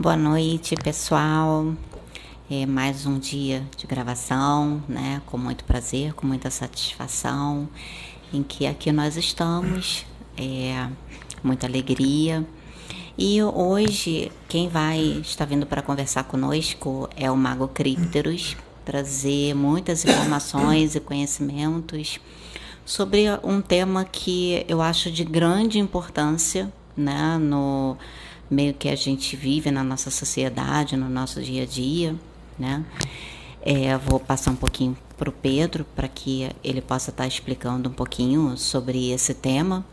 Boa noite, pessoal. É mais um dia de gravação, né? Com muito prazer, com muita satisfação, em que aqui nós estamos, é, muita alegria. E hoje, quem vai estar vindo para conversar conosco é o Mago Crípteros, trazer muitas informações e conhecimentos sobre um tema que eu acho de grande importância, né, no meio que a gente vive na nossa sociedade, no nosso dia a dia, né? É, vou passar um pouquinho para o Pedro para que ele possa estar explicando um pouquinho sobre esse tema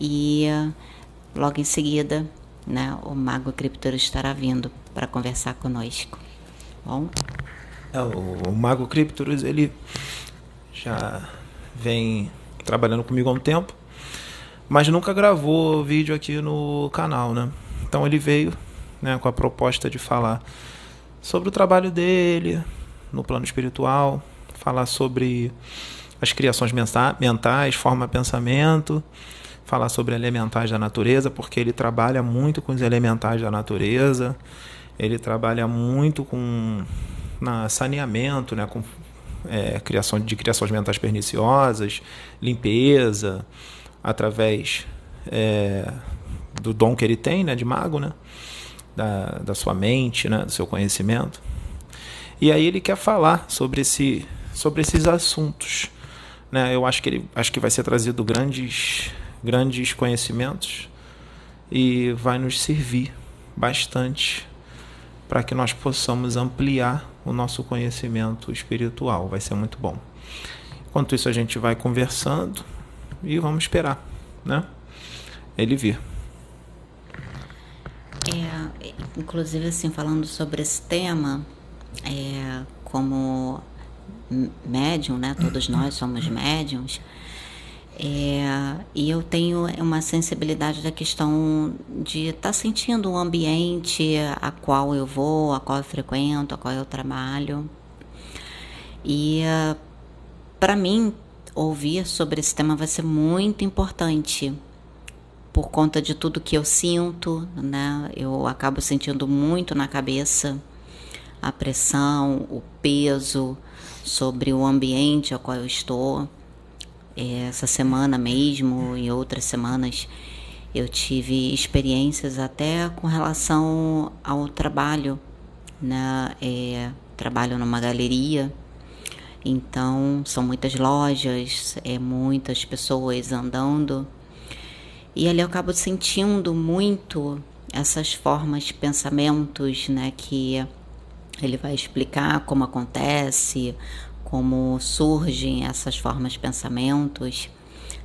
e logo em seguida, né, o Mago Criptor estará vindo para conversar conosco. Bom? É, o, o Mago Criptorus, ele já vem trabalhando comigo há um tempo, mas nunca gravou vídeo aqui no canal, né? Então ele veio né, com a proposta de falar sobre o trabalho dele no plano espiritual, falar sobre as criações mentais, forma pensamento, falar sobre elementais da natureza, porque ele trabalha muito com os elementais da natureza, ele trabalha muito com na saneamento, né, com é, criação de criações mentais perniciosas, limpeza, através é, do dom que ele tem, né, de mago, né, da, da sua mente, né, do seu conhecimento. E aí ele quer falar sobre esse, sobre esses assuntos, né? Eu acho que ele, acho que vai ser trazido grandes, grandes conhecimentos e vai nos servir bastante para que nós possamos ampliar o nosso conhecimento espiritual. Vai ser muito bom. Enquanto isso, a gente vai conversando e vamos esperar, né? Ele vir. É, inclusive, assim, falando sobre esse tema, é, como médium, né? Todos nós somos médiums. É, e eu tenho uma sensibilidade da questão de estar tá sentindo o ambiente a qual eu vou, a qual eu frequento, a qual eu trabalho. E para mim, ouvir sobre esse tema vai ser muito importante por conta de tudo que eu sinto, né? Eu acabo sentindo muito na cabeça a pressão, o peso sobre o ambiente ao qual eu estou essa semana mesmo e outras semanas eu tive experiências até com relação ao trabalho, né? É, trabalho numa galeria, então são muitas lojas, é muitas pessoas andando e ali eu acabo sentindo muito essas formas, pensamentos, né? Que ele vai explicar como acontece, como surgem essas formas de pensamentos,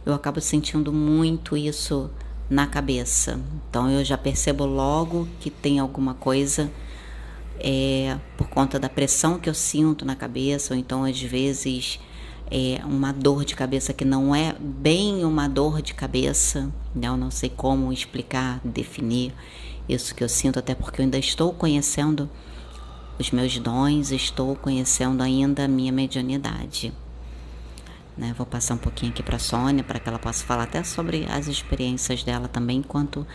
eu acabo sentindo muito isso na cabeça. Então eu já percebo logo que tem alguma coisa é, por conta da pressão que eu sinto na cabeça, ou então às vezes é uma dor de cabeça que não é bem uma dor de cabeça, né? eu não sei como explicar, definir isso que eu sinto, até porque eu ainda estou conhecendo os meus dons, estou conhecendo ainda a minha mediunidade. Né? Vou passar um pouquinho aqui para a Sônia, para que ela possa falar até sobre as experiências dela também, enquanto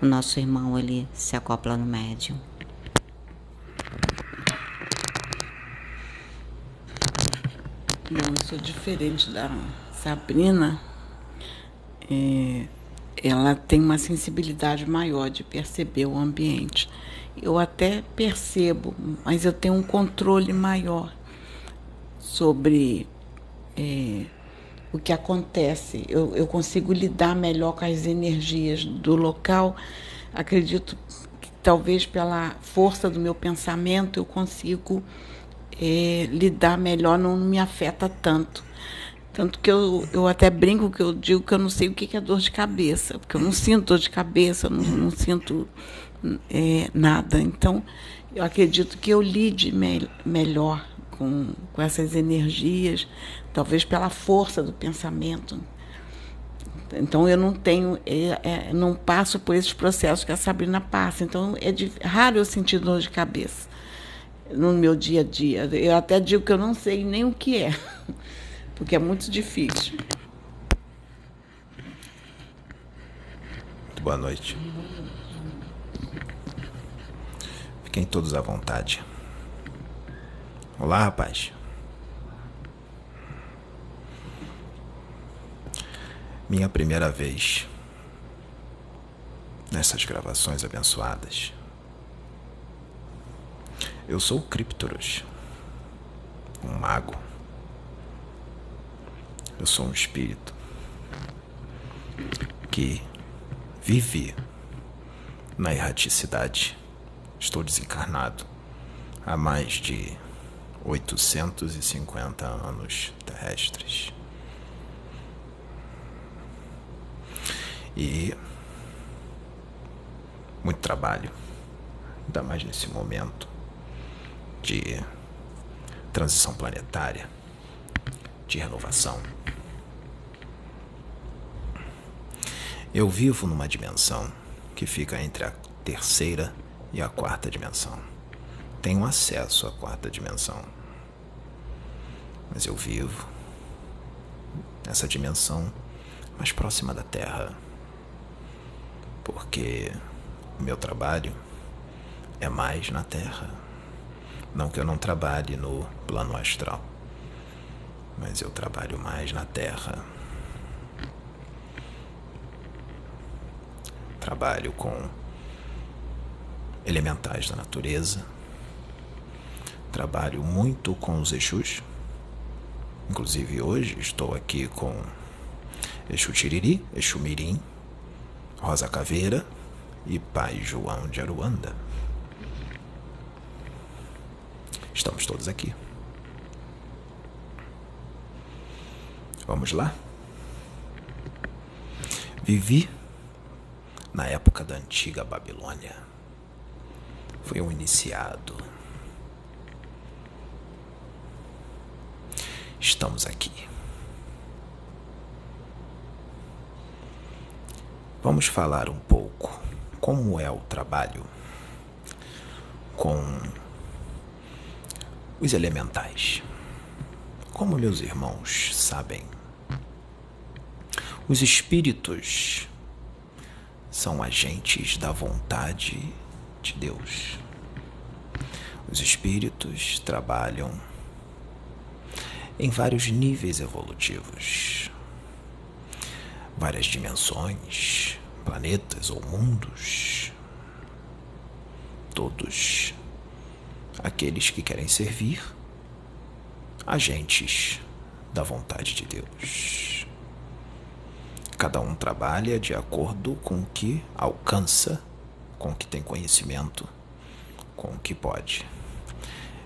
o nosso irmão ele se acopla no médium. Eu sou diferente da Sabrina. É, ela tem uma sensibilidade maior de perceber o ambiente eu até percebo, mas eu tenho um controle maior sobre é, o que acontece. Eu, eu consigo lidar melhor com as energias do local. Acredito que talvez pela força do meu pensamento eu consigo é, lidar melhor, não me afeta tanto. Tanto que eu, eu até brinco que eu digo que eu não sei o que é dor de cabeça, porque eu não sinto dor de cabeça, não, não sinto é, nada. Então, eu acredito que eu lide me melhor com, com essas energias, talvez pela força do pensamento. Então eu não tenho, é, é, não passo por esses processos que a Sabrina passa. Então é de, raro eu sentir dor de cabeça no meu dia a dia. Eu até digo que eu não sei nem o que é, porque é muito difícil. Boa noite. Fiquem todos à vontade. Olá, rapaz. Minha primeira vez nessas gravações abençoadas. Eu sou o Cryptorus, um mago. Eu sou um espírito que vive na erraticidade. Estou desencarnado há mais de 850 anos terrestres. E muito trabalho, ainda mais nesse momento de transição planetária, de renovação. Eu vivo numa dimensão que fica entre a terceira e a quarta dimensão. Tenho acesso à quarta dimensão. Mas eu vivo nessa dimensão mais próxima da Terra. Porque o meu trabalho é mais na Terra. Não que eu não trabalhe no plano astral, mas eu trabalho mais na Terra. Trabalho com elementais da natureza. Trabalho muito com os Exus. Inclusive hoje estou aqui com Exu Tiriri, Exu Mirim, Rosa Caveira e Pai João de Aruanda. Estamos todos aqui. Vamos lá? Vivi na época da antiga Babilônia. Fui um iniciado. Estamos aqui. Vamos falar um pouco como é o trabalho com os elementais. Como meus irmãos sabem, os espíritos são agentes da vontade de Deus. Os espíritos trabalham em vários níveis evolutivos, várias dimensões, planetas ou mundos, todos aqueles que querem servir, agentes da vontade de Deus. Cada um trabalha de acordo com o que alcança, com o que tem conhecimento, com o que pode.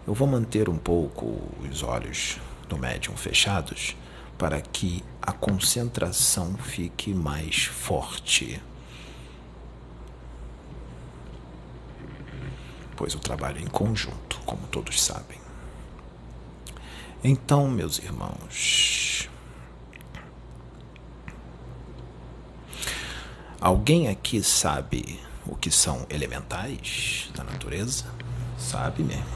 Eu vou manter um pouco os olhos do médium fechados para que a concentração fique mais forte. Pois o trabalho é em conjunto, como todos sabem. Então, meus irmãos, alguém aqui sabe o que são elementais da natureza? Sabe mesmo?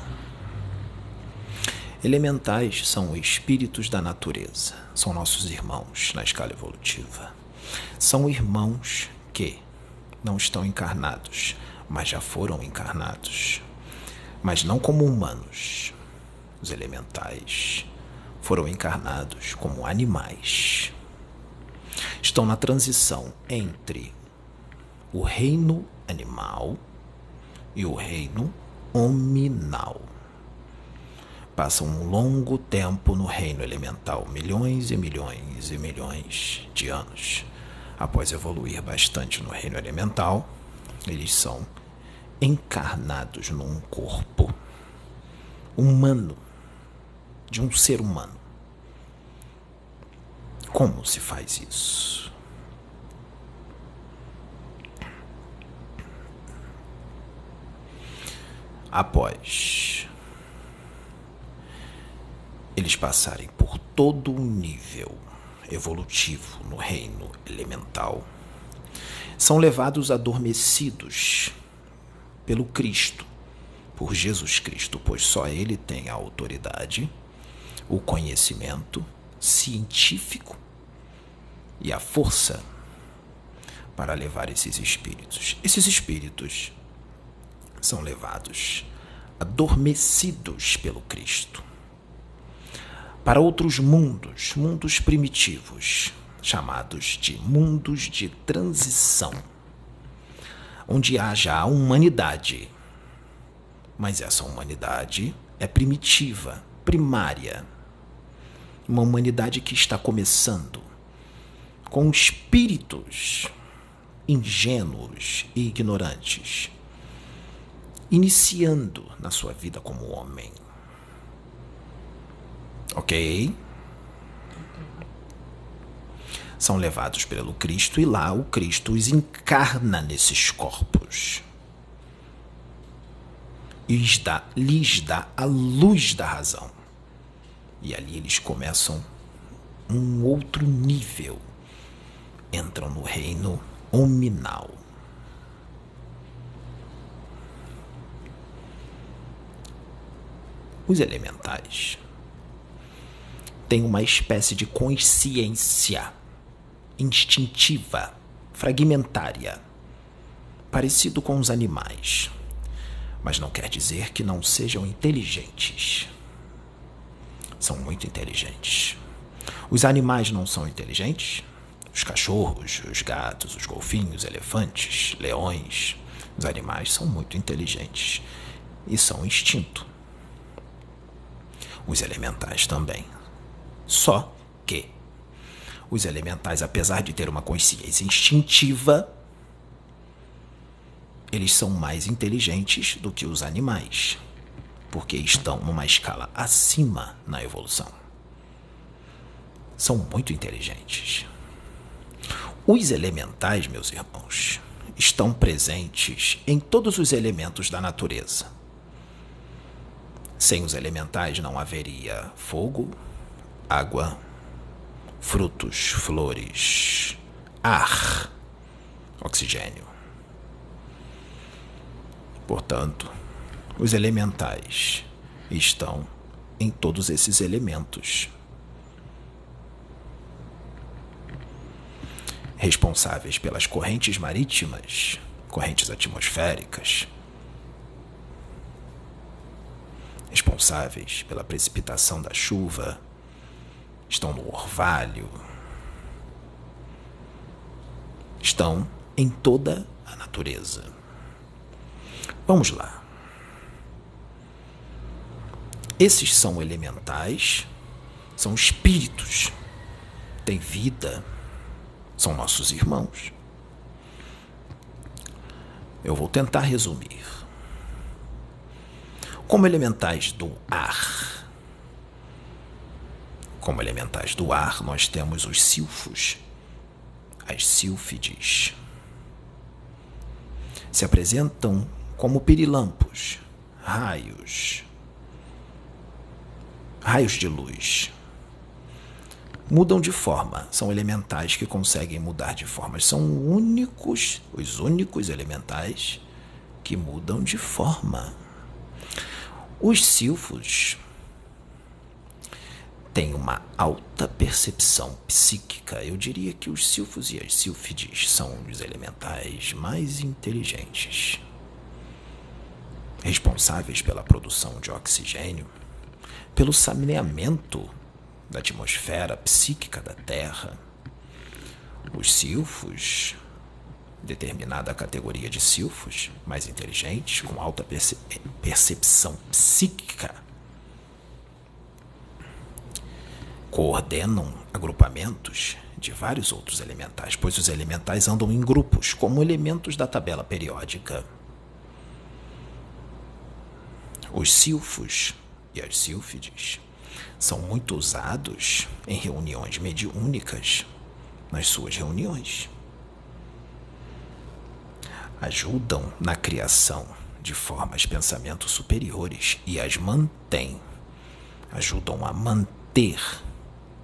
Elementais são espíritos da natureza, são nossos irmãos na escala evolutiva. São irmãos que não estão encarnados, mas já foram encarnados. Mas não como humanos. Os elementais foram encarnados como animais. Estão na transição entre o reino animal e o reino hominal. Passam um longo tempo no reino elemental, milhões e milhões e milhões de anos. Após evoluir bastante no reino elemental, eles são encarnados num corpo humano, de um ser humano. Como se faz isso? Após eles passarem por todo o nível evolutivo no reino elemental, são levados adormecidos pelo Cristo, por Jesus Cristo, pois só Ele tem a autoridade, o conhecimento científico e a força para levar esses espíritos. Esses espíritos são levados adormecidos pelo Cristo. Para outros mundos, mundos primitivos, chamados de mundos de transição, onde haja a humanidade. Mas essa humanidade é primitiva, primária. Uma humanidade que está começando, com espíritos ingênuos e ignorantes, iniciando na sua vida como homem. Ok? São levados pelo Cristo e lá o Cristo os encarna nesses corpos. E lhes dá, lhes dá a luz da razão. E ali eles começam um outro nível. Entram no reino hominal. Os elementais têm uma espécie de consciência instintiva, fragmentária, parecido com os animais, mas não quer dizer que não sejam inteligentes. São muito inteligentes. Os animais não são inteligentes? Os cachorros, os gatos, os golfinhos, elefantes, leões, os animais são muito inteligentes e são instinto os elementais também. Só que os elementais, apesar de ter uma consciência instintiva, eles são mais inteligentes do que os animais, porque estão numa escala acima na evolução. São muito inteligentes. Os elementais, meus irmãos, estão presentes em todos os elementos da natureza. Sem os elementais não haveria fogo, água, frutos, flores, ar, oxigênio. Portanto, os elementais estão em todos esses elementos. Responsáveis pelas correntes marítimas, correntes atmosféricas, responsáveis pela precipitação da chuva estão no orvalho, estão em toda a natureza. Vamos lá. Esses são elementais, são espíritos, têm vida, são nossos irmãos. Eu vou tentar resumir como elementais do ar. Como elementais do ar, nós temos os silfos, as sílfides. Se apresentam como pirilampos, raios, raios de luz. Mudam de forma, são elementais que conseguem mudar de forma. São únicos, os únicos elementais que mudam de forma. Os silfos têm uma alta percepção psíquica. Eu diria que os silfos e as sílfides são os elementais mais inteligentes, responsáveis pela produção de oxigênio, pelo saneamento da atmosfera psíquica da Terra. Os silfos determinada categoria de silfos, mais inteligentes, com alta perce percepção psíquica, coordenam agrupamentos de vários outros elementais, pois os elementais andam em grupos, como elementos da tabela periódica. Os silfos e as sílfides são muito usados em reuniões mediúnicas, nas suas reuniões ajudam na criação de formas de pensamento superiores e as mantêm, ajudam a manter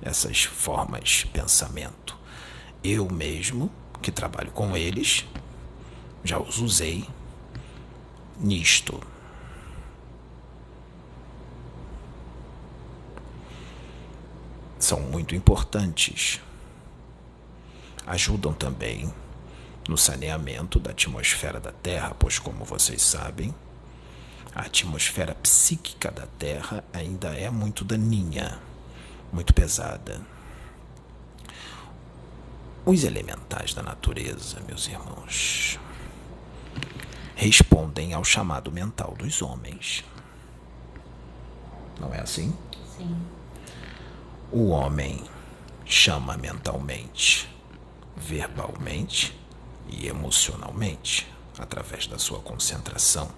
essas formas de pensamento. Eu mesmo, que trabalho com eles, já os usei nisto. São muito importantes. Ajudam também no saneamento da atmosfera da Terra, pois, como vocês sabem, A atmosfera psíquica da Terra ainda é muito daninha, muito pesada. Os elementais da natureza, meus irmãos, respondem ao chamado mental dos homens. Não é assim? Sim. O homem chama mentalmente, verbalmente e emocionalmente, através da sua concentração,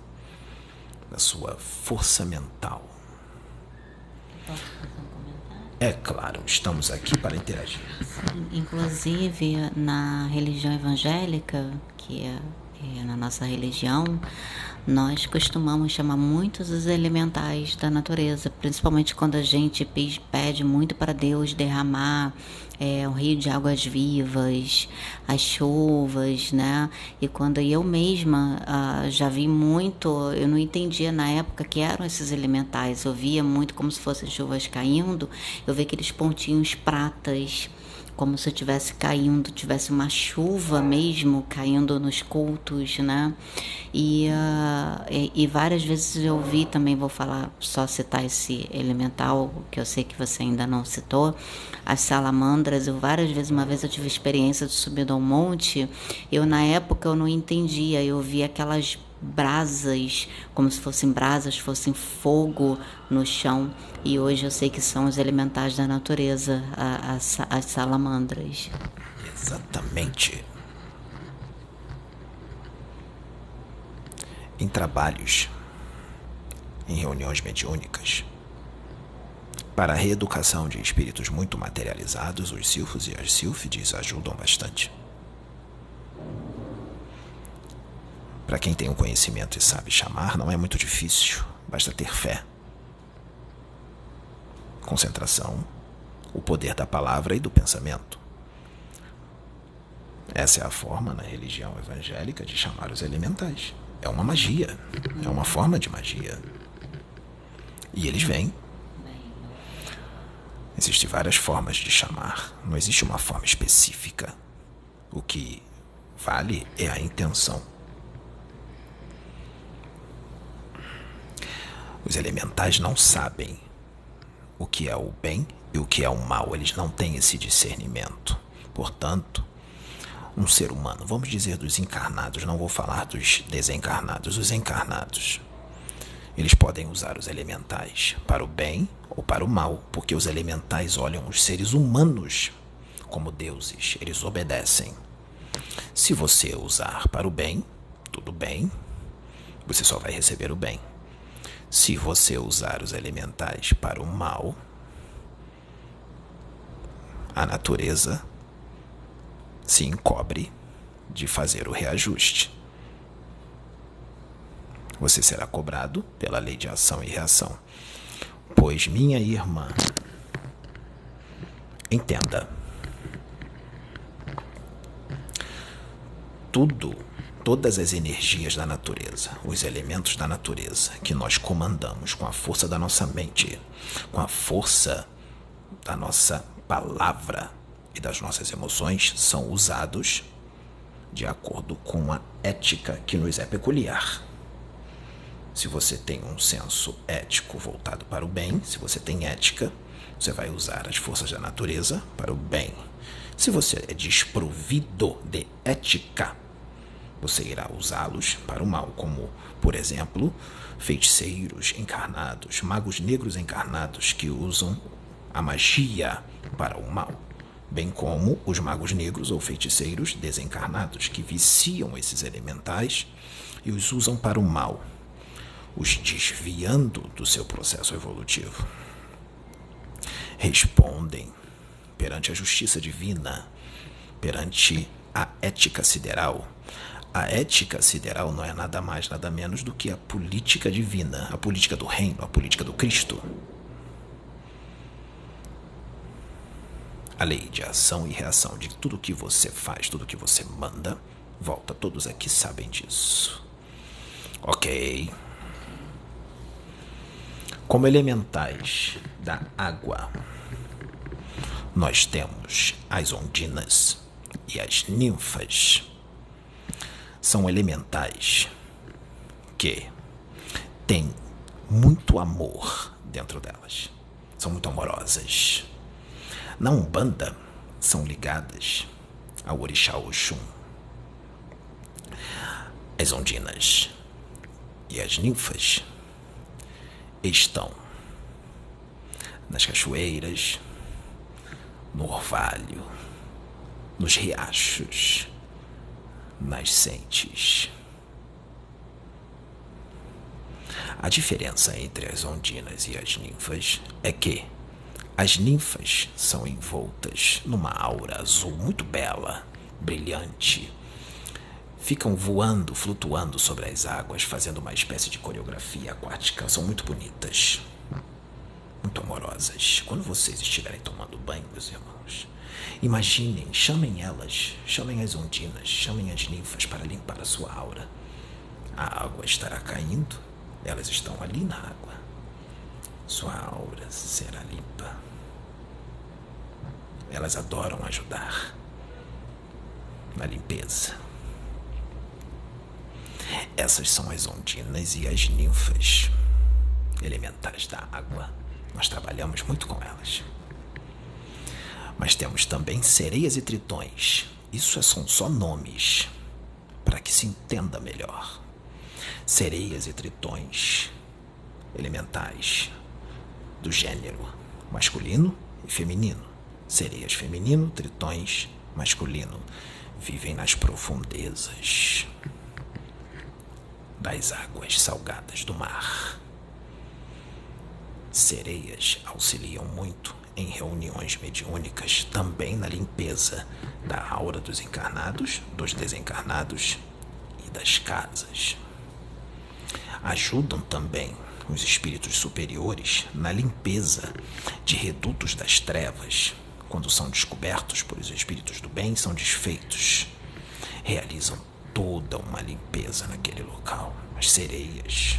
da sua força mental. Posso fazer um comentário? É claro, estamos aqui para interagir. Inclusive na religião evangélica, que é, é na nossa religião, nós costumamos chamar muitos os elementais da natureza, principalmente quando a gente pe- pede muito para Deus derramar é, um rio de águas vivas, as chuvas, né? E quando eu mesma ah, já vi muito, eu não entendia na época que eram esses elementais, eu via muito como se fossem chuvas caindo, eu via aqueles pontinhos pratas como se tivesse caindo, tivesse uma chuva mesmo caindo nos cultos, né? E, ah, e, e várias vezes eu vi também, vou falar, só citar esse elemental, que eu sei que você ainda não citou, as salamandras, eu várias vezes, uma vez eu tive experiência de subir ao monte, eu na época eu não entendia, eu vi aquelas brasas, como se fossem brasas, fossem fogo no chão. E hoje eu sei que são os elementais da natureza, as, as salamandras. Exatamente. Em trabalhos, em reuniões mediúnicas, para a reeducação de espíritos muito materializados, os silfos e as sílfides ajudam bastante. Para quem tem o conhecimento e sabe chamar, não é muito difícil, basta ter fé, concentração, o poder da palavra e do pensamento. Essa é a forma na religião evangélica de chamar os elementais. É uma magia, é uma forma de magia. E eles vêm. Existem várias formas de chamar, não existe uma forma específica. O que vale é a intenção. Os elementais não sabem o que é o bem e o que é o mal, eles não têm esse discernimento. Portanto, um ser humano, vamos dizer dos encarnados, não vou falar dos desencarnados, os encarnados. Eles podem usar os elementais para o bem ou para o mal, porque os elementais olham os seres humanos como deuses, eles obedecem. Se você usar para o bem, tudo bem, você só vai receber o bem. Se você usar os elementais para o mal, a natureza se encobre de fazer o reajuste. Você será cobrado pela lei de ação e reação. Pois, minha irmã, entenda. Tudo, todas as energias da natureza, os elementos da natureza que nós comandamos com a força da nossa mente, com a força da nossa palavra e das nossas emoções, são usados de acordo com a ética que nos é peculiar. Se você tem um senso ético voltado para o bem, se você tem ética, você vai usar as forças da natureza para o bem. Se você é desprovido de ética, você irá usá-los para o mal, como, por exemplo, feiticeiros encarnados, magos negros encarnados que usam a magia para o mal, bem como os magos negros ou feiticeiros desencarnados que viciam esses elementais e os usam para o mal, os desviando do seu processo evolutivo. Respondem perante a justiça divina, perante a ética sideral. A ética sideral não é nada mais, nada menos do que a política divina, a política do reino, a política do Cristo. A lei de ação e reação de tudo que você faz, tudo que você manda, volta. Todos aqui sabem disso. Ok. Como elementais da água, nós temos as ondinas e as ninfas. São elementais que tem muito amor dentro delas. São muito amorosas. Na Umbanda, são ligadas ao Orixá Oxum. As ondinas e as ninfas estão nas cachoeiras, no orvalho, nos riachos, nascentes. A diferença entre as ondinas e as ninfas é que as ninfas são envoltas numa aura azul muito bela, brilhante. Ficam voando, flutuando sobre as águas, fazendo uma espécie de coreografia aquática. São muito bonitas, muito amorosas. Quando vocês estiverem tomando banho, meus irmãos, imaginem, chamem elas, chamem as ondinas, chamem as ninfas para limpar a sua aura. A água estará caindo, elas estão ali na água. Sua aura será limpa. Elas adoram ajudar na limpeza. Essas são as ondinas e as ninfas elementais da água. Nós trabalhamos muito com elas. Mas temos também sereias e tritões. Isso são só nomes para que se entenda melhor. Sereias e tritões elementais do gênero masculino e feminino. Sereias feminino, tritões masculino vivem nas profundezas das águas salgadas do mar. Sereias auxiliam muito em reuniões mediúnicas, também na limpeza da aura dos encarnados, dos desencarnados e das casas. Ajudam também os espíritos superiores na limpeza de redutos das trevas, quando são descobertos por os espíritos do bem, são desfeitos. Realizam toda uma limpeza naquele local. As sereias.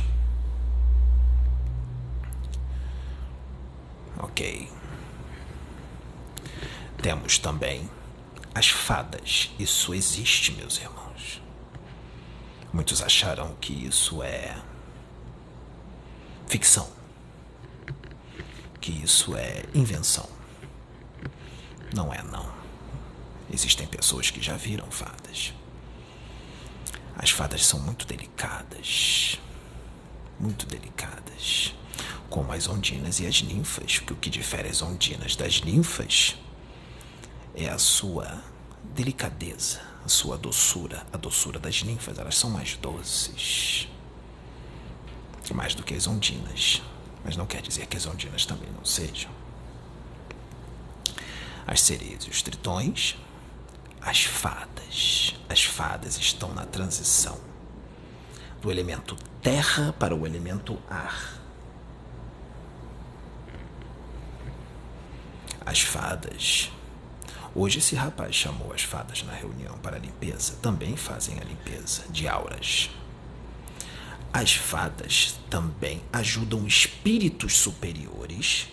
Ok. Temos também as fadas. Isso existe, meus irmãos. Muitos acharam que isso é ficção, que isso é invenção. Não é, não. Existem pessoas que já viram fadas. As fadas são muito delicadas. Muito delicadas. Como as ondinas e as ninfas, porque o que difere as ondinas das ninfas é a sua delicadeza, a sua doçura. A doçura das ninfas, elas são mais doces mais do que as ondinas, mas não quer dizer que as ondinas também não sejam. As sereias e os tritões, as fadas. As fadas estão na transição do elemento terra para o elemento ar. As fadas. Hoje esse rapaz chamou as fadas na reunião para a limpeza. Também fazem a limpeza de auras. As fadas também ajudam espíritos superiores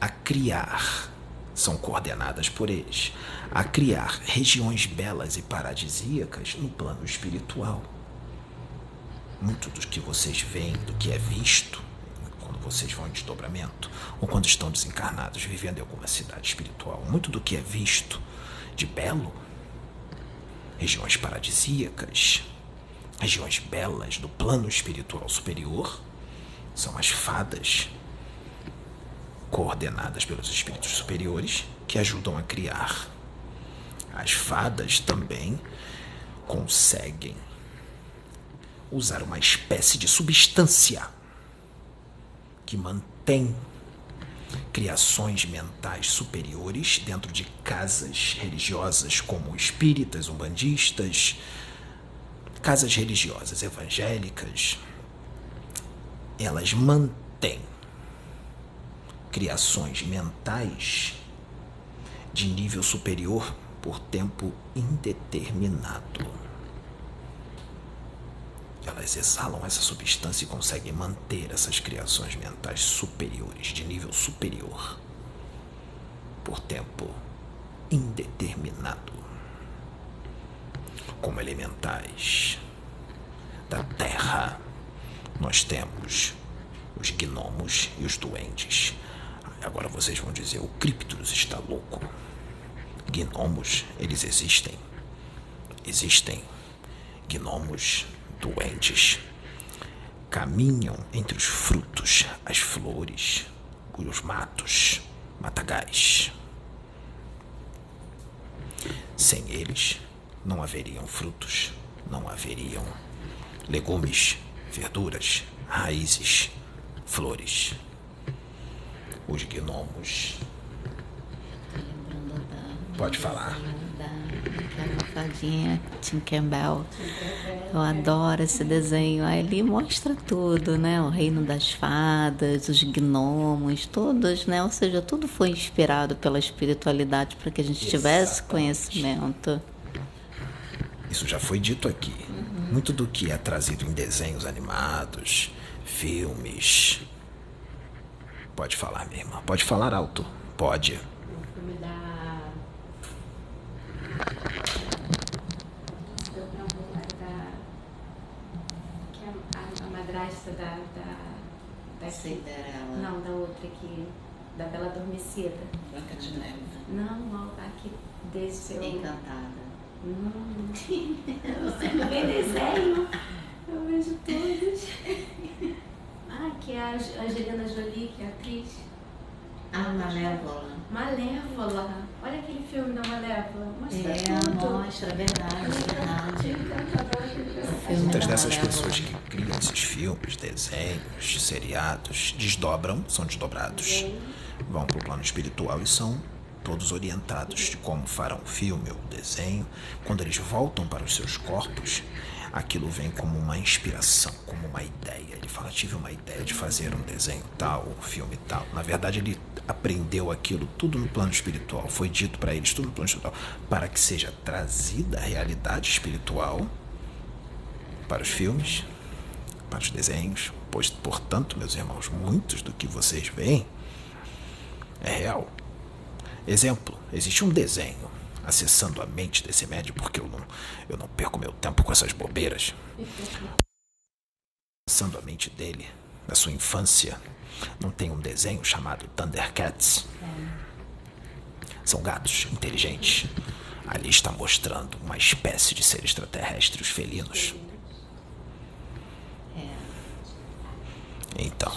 a criar, são coordenadas por eles, a criar regiões belas e paradisíacas no plano espiritual. Muito do que vocês veem, do que é visto, vocês vão em desdobramento, ou quando estão desencarnados vivendo em alguma cidade espiritual, muito do que é visto de belo, regiões paradisíacas, regiões belas do plano espiritual superior são as fadas, coordenadas pelos espíritos superiores que ajudam a criar. As fadas também conseguem usar uma espécie de substância que mantém criações mentais superiores dentro de casas religiosas como espíritas, umbandistas, casas religiosas evangélicas, elas mantêm criações mentais de nível superior por tempo indeterminado. Elas exalam essa substância e conseguem manter essas criações mentais superiores, de nível superior, por tempo indeterminado como elementais da terra, nós temos os gnomos e os duendes. Agora vocês vão dizer: o Cryptus está louco. Gnomos, eles existem. Existem gnomos doentes. Caminham entre os frutos, as flores, os matos, matagais. Sem eles, não haveriam frutos, não haveriam legumes, verduras, raízes, flores. Os gnomos. Pode falar. Fadinha Tinkerbell. Eu adoro esse desenho. Aí ele mostra tudo, né? O reino das fadas, os gnomos, todos, né? Ou seja, tudo foi inspirado pela espiritualidade para que a gente tivesse Exatamente. conhecimento. Isso já foi dito aqui. Muito do que é trazido em desenhos animados, filmes. Pode falar, minha irmã. Pode falar alto. Pode. O filme da. Do não, da. Que é a, a madrasta da. da daqui. Cinderela. Não, da outra aqui. Da Bela Adormecida. Branca de Neve. Não, a que desceu. Encantada. Não. Você não vê desenho? Eu vejo todos. Ah, que é a Angelina Jolie, que é atriz. A Malévola. Malévola. Olha aquele filme da Malévola. Mostra É, tudo. mostra, é verdade, é verdade. Encantador aquele filme. Muitas dessas pessoas que criam esses filmes, desenhos, seriados, desdobram, são desdobrados, vão para o plano espiritual e são todos orientados de como farão o filme ou o desenho. Quando eles voltam para os seus corpos, aquilo vem como uma inspiração, como uma ideia. Ele fala: tive uma ideia de fazer um desenho tal, um filme tal. Na verdade, ele aprendeu aquilo tudo no plano espiritual, foi dito para eles tudo no plano espiritual, para que seja trazida a realidade espiritual para os filmes, para os desenhos, pois, portanto, meus irmãos, muitos do que vocês veem é real. Exemplo, existe um desenho acessando a mente desse médium, porque eu não, eu não perco meu tempo com essas bobeiras. Acessando a mente dele, na sua infância, não tem um desenho chamado Thundercats? São gatos inteligentes. Ali está mostrando uma espécie de ser extraterrestre, os felinos. Então,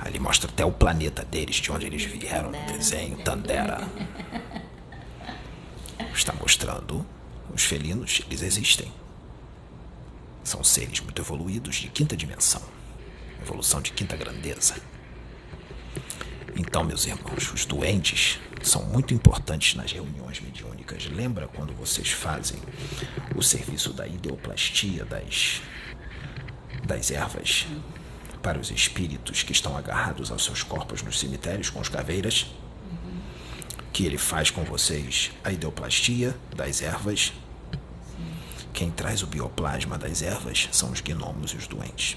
ali mostra até o planeta deles, de onde eles vieram no desenho, Tandera. Está mostrando os felinos, eles existem. São seres muito evoluídos de quinta dimensão, evolução de quinta grandeza. Então, meus irmãos, os doentes são muito importantes nas reuniões mediúnicas. Lembra quando vocês fazem o serviço da ideoplastia das, das ervas para os espíritos que estão agarrados aos seus corpos nos cemitérios com os caveiras? Que ele faz com vocês a ideoplastia das ervas. Quem traz o bioplasma das ervas são os gnomos e os doentes.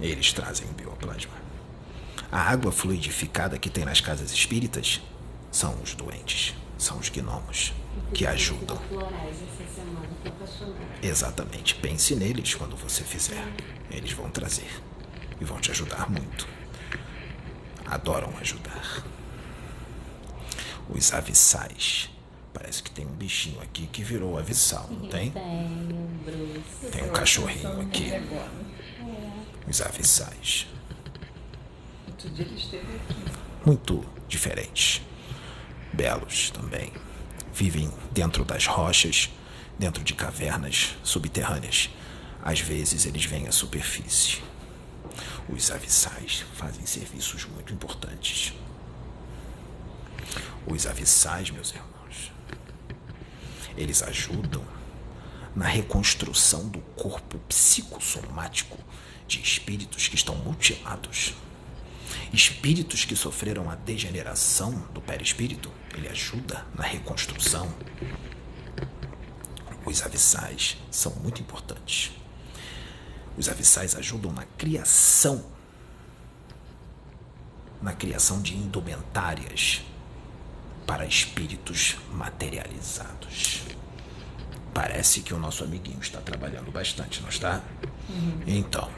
Eles trazem o bioplasma. A água fluidificada que tem nas casas espíritas são os doentes, são os gnomos que ajudam. Florais Exatamente. Pense neles quando você fizer. Eles vão trazer e vão te ajudar muito. Adoram ajudar. Os avissais. Parece que tem um bichinho aqui que virou avissal, não tem? Tem um cachorrinho aqui. Os avissais. Outro dia ele esteve aqui. muito diferentes. Belos também. Vivem dentro das rochas, dentro de cavernas subterrâneas. Às vezes eles vêm à superfície. Os avissais fazem serviços muito importantes. Os avissais, meus irmãos, eles ajudam na reconstrução do corpo psicossomático de espíritos que estão mutilados. Espíritos que sofreram a degeneração do perispírito, ele ajuda na reconstrução. Os avissais são muito importantes. Os avissais ajudam na criação, na criação de indumentárias para espíritos materializados. Parece que o nosso amiguinho está trabalhando bastante, não está? Então,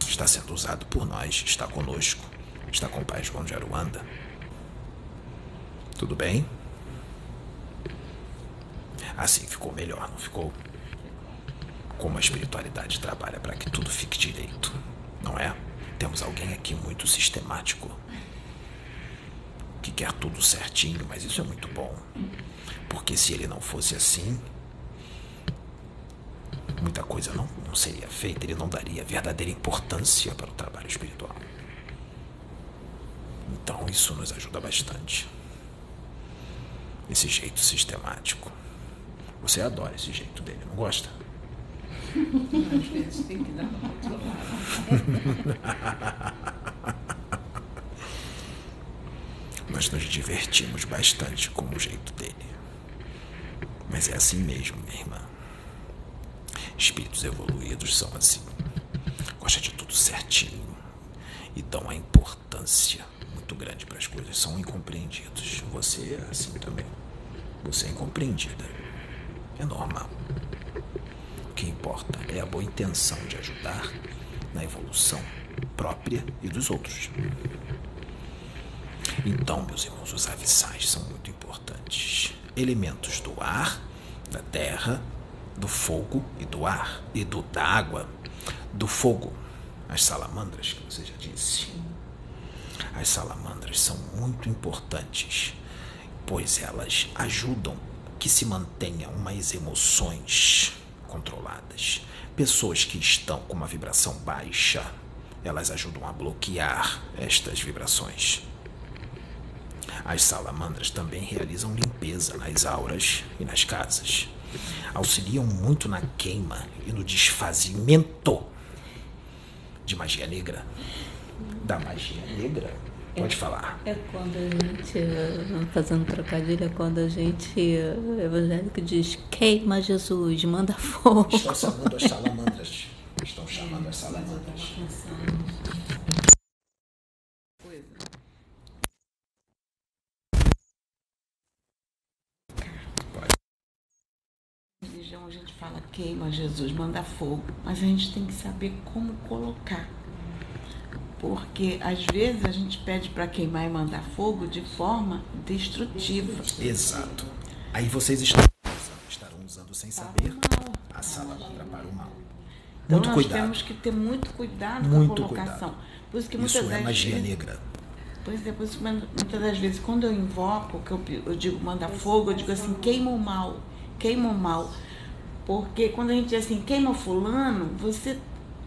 está sendo usado por nós, está conosco, está com o pai João de Aruanda. Tudo bem? Assim ficou melhor, não ficou? Como a espiritualidade trabalha para que tudo fique direito, não é? Temos alguém aqui muito sistemático que quer tudo certinho, mas isso é muito bom. Porque se ele não fosse assim, muita coisa não, não seria feita, ele não daria verdadeira importância para o trabalho espiritual. Então isso nos ajuda bastante. Esse jeito sistemático. Você adora esse jeito dele, não gosta? Às vezes tem que dar uma controlada. Nós nos divertimos bastante com o jeito dele. Mas é assim mesmo, minha irmã. Espíritos evoluídos são assim. Gosta de tudo certinho. E dão uma importância muito grande para as coisas. São incompreendidos. Você é assim também. Você é incompreendida. É normal. O que importa é a boa intenção de ajudar na evolução própria e dos outros. Então, meus irmãos, os avissais são muito importantes. Elementos do ar, da terra, do fogo e do ar, e do da água, do fogo. As salamandras, que você já disse. As salamandras são muito importantes, pois elas ajudam que se mantenham umas emoções controladas. Pessoas que estão com uma vibração baixa, elas ajudam a bloquear estas vibrações. As salamandras também realizam limpeza nas auras e nas casas. Auxiliam muito na queima e no desfazimento de magia negra. Da magia negra? Pode falar. É quando a gente, eh, fazendo trocadilho, é quando a gente, eh, evangélico, diz queima Jesus, manda fogo. Estão chamando as salamandras. Estão chamando as salamandras. coisa. Religião a gente fala queima Jesus, manda fogo, mas a gente tem que saber como colocar. Porque às vezes a gente pede para queimar e mandar fogo de forma destrutiva. Exato. Aí vocês estão usando- estarão usando sem saber a salamandra para o mal. Então Muito nós cuidado. temos que ter muito cuidado Muito com a colocação. cuidado. Por isso que Isso muitas é magia vezes, negra. Pois é, por isso que muitas das vezes quando eu invoco, que eu, eu digo manda fogo, eu digo assim, queima o mal, queima o mal. Porque quando a gente diz assim, queima fulano, você,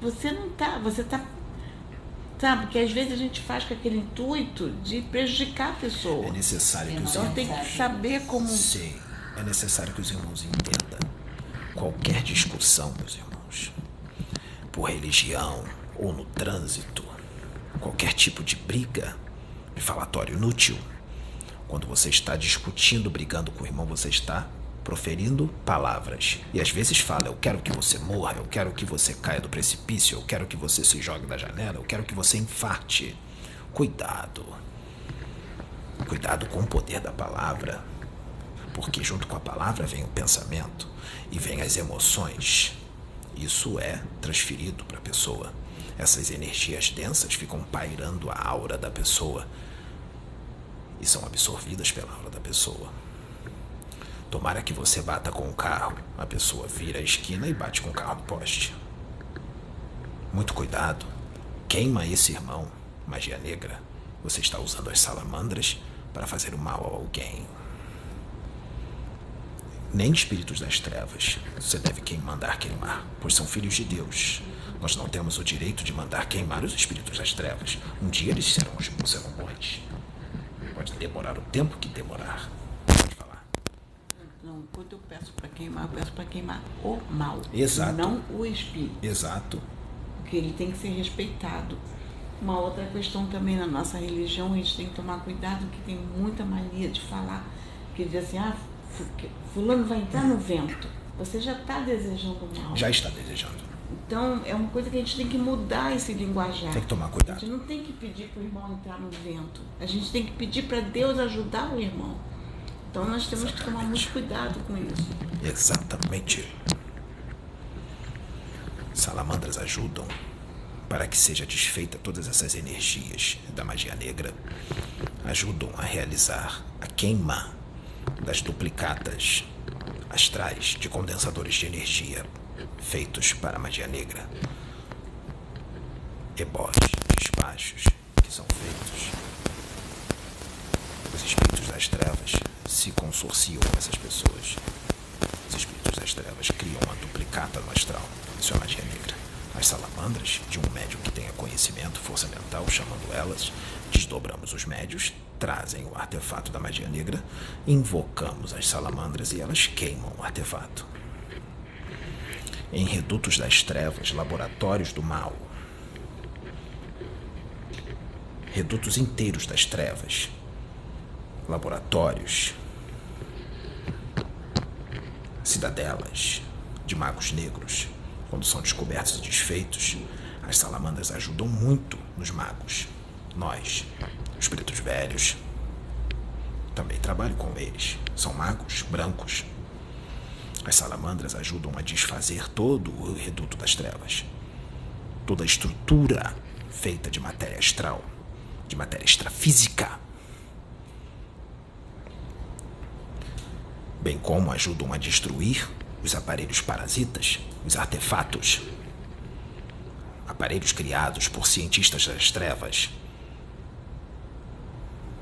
você não tá, você tá. Sabe, porque às vezes a gente faz com aquele intuito de prejudicar a pessoa. É necessário que os Então irmãos. tem que saber como. Sim, é necessário que os irmãos entendam. Qualquer discussão, meus irmãos, por religião ou no trânsito, qualquer tipo de briga, de falatório inútil, quando você está discutindo, brigando com o irmão, você está proferindo palavras. E às vezes fala: Eu quero que você morra, eu quero que você caia do precipício, eu quero que você se jogue da janela, eu quero que você infarte. Cuidado. Cuidado com o poder da palavra, porque junto com a palavra vem o pensamento e vem as emoções. Isso é transferido para a pessoa. Essas energias densas ficam pairando a aura da pessoa e são absorvidas pela aura da pessoa. Tomara que você bata com o carro, a pessoa vira a esquina e bate com o carro no poste. Muito cuidado. Queima esse irmão, magia negra. Você está usando as salamandras para fazer o mal a alguém. Nem espíritos das trevas você deve quem mandar queimar, pois são filhos de Deus. Nós não temos o direito de mandar queimar os espíritos das trevas. Um dia eles serão, serão bons. Pode demorar o tempo que demorar. Quando eu peço para queimar, eu peço para queimar o mal. Exato. Não o espírito. Exato. porque ele tem que ser respeitado. Uma outra questão também na nossa religião, a gente tem que tomar cuidado, que tem muita mania de falar, que diz assim, ah, fulano vai entrar no vento. Você já está desejando mal. Já está desejando. Então, é uma coisa que a gente tem que mudar esse linguajar. Tem que tomar A cuidado. gente não tem que pedir para o irmão entrar no vento. A gente tem que pedir para Deus ajudar o irmão. Então nós temos que tomar muito cuidado com isso. Exatamente. Salamandras ajudam para que seja desfeita todas essas energias da magia negra. Ajudam a realizar a queima das duplicatas astrais de condensadores de energia feitos para a magia negra. Ebós, despachos que são feitos. Os espíritos das trevas se consorciam essas pessoas. Os espíritos das trevas criam uma duplicata no astral. Isso é magia negra. As salamandras, de um médium que tenha conhecimento, força mental, chamando elas, desdobramos os médios, trazem o artefato da magia negra, invocamos as salamandras e elas queimam o artefato. Em redutos das trevas, laboratórios do mal, redutos inteiros das trevas, laboratórios, cidadelas de magos negros, quando são descobertos e desfeitos, as salamandras ajudam muito nos magos. Nós, os pretos velhos, também trabalho com eles. São magos brancos. As salamandras ajudam a desfazer todo o reduto das trevas. Toda a estrutura feita de matéria astral, de matéria extrafísica. Bem como ajudam a destruir os aparelhos parasitas, os artefatos, aparelhos criados por cientistas das trevas,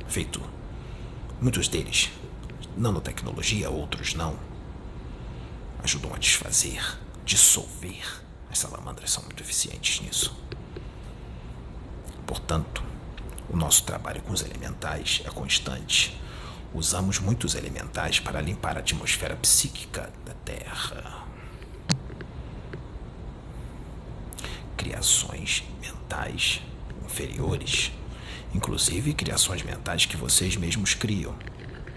feito muitos deles nanotecnologia, outros não, ajudam a desfazer, dissolver. As salamandras são muito eficientes nisso. Portanto, o nosso trabalho com os elementais é constante. Usamos muitos elementais para limpar a atmosfera psíquica da Terra. Criações mentais inferiores, inclusive criações mentais que vocês mesmos criam,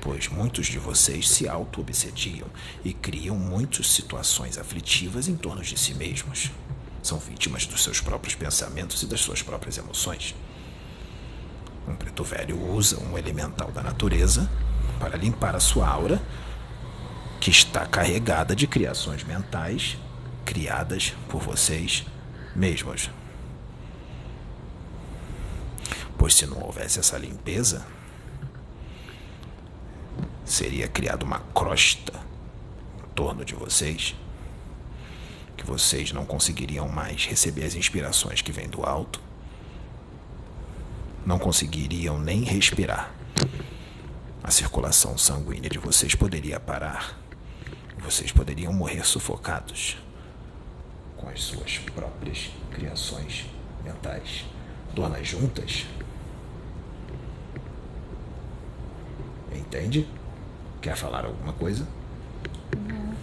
pois muitos de vocês se auto-obsediam e criam muitas situações aflitivas em torno de si mesmos. São vítimas dos seus próprios pensamentos e das suas próprias emoções. Um preto velho usa um elemental da natureza para limpar a sua aura, que está carregada de criações mentais criadas por vocês mesmos. Pois se não houvesse essa limpeza, seria criada uma crosta em torno de vocês, que vocês não conseguiriam mais receber as inspirações que vêm do alto, não conseguiriam nem respirar. A circulação sanguínea de vocês poderia parar. Vocês poderiam morrer sufocados com as suas próprias criações mentais. Donas juntas. Entende? Quer falar alguma coisa? Não,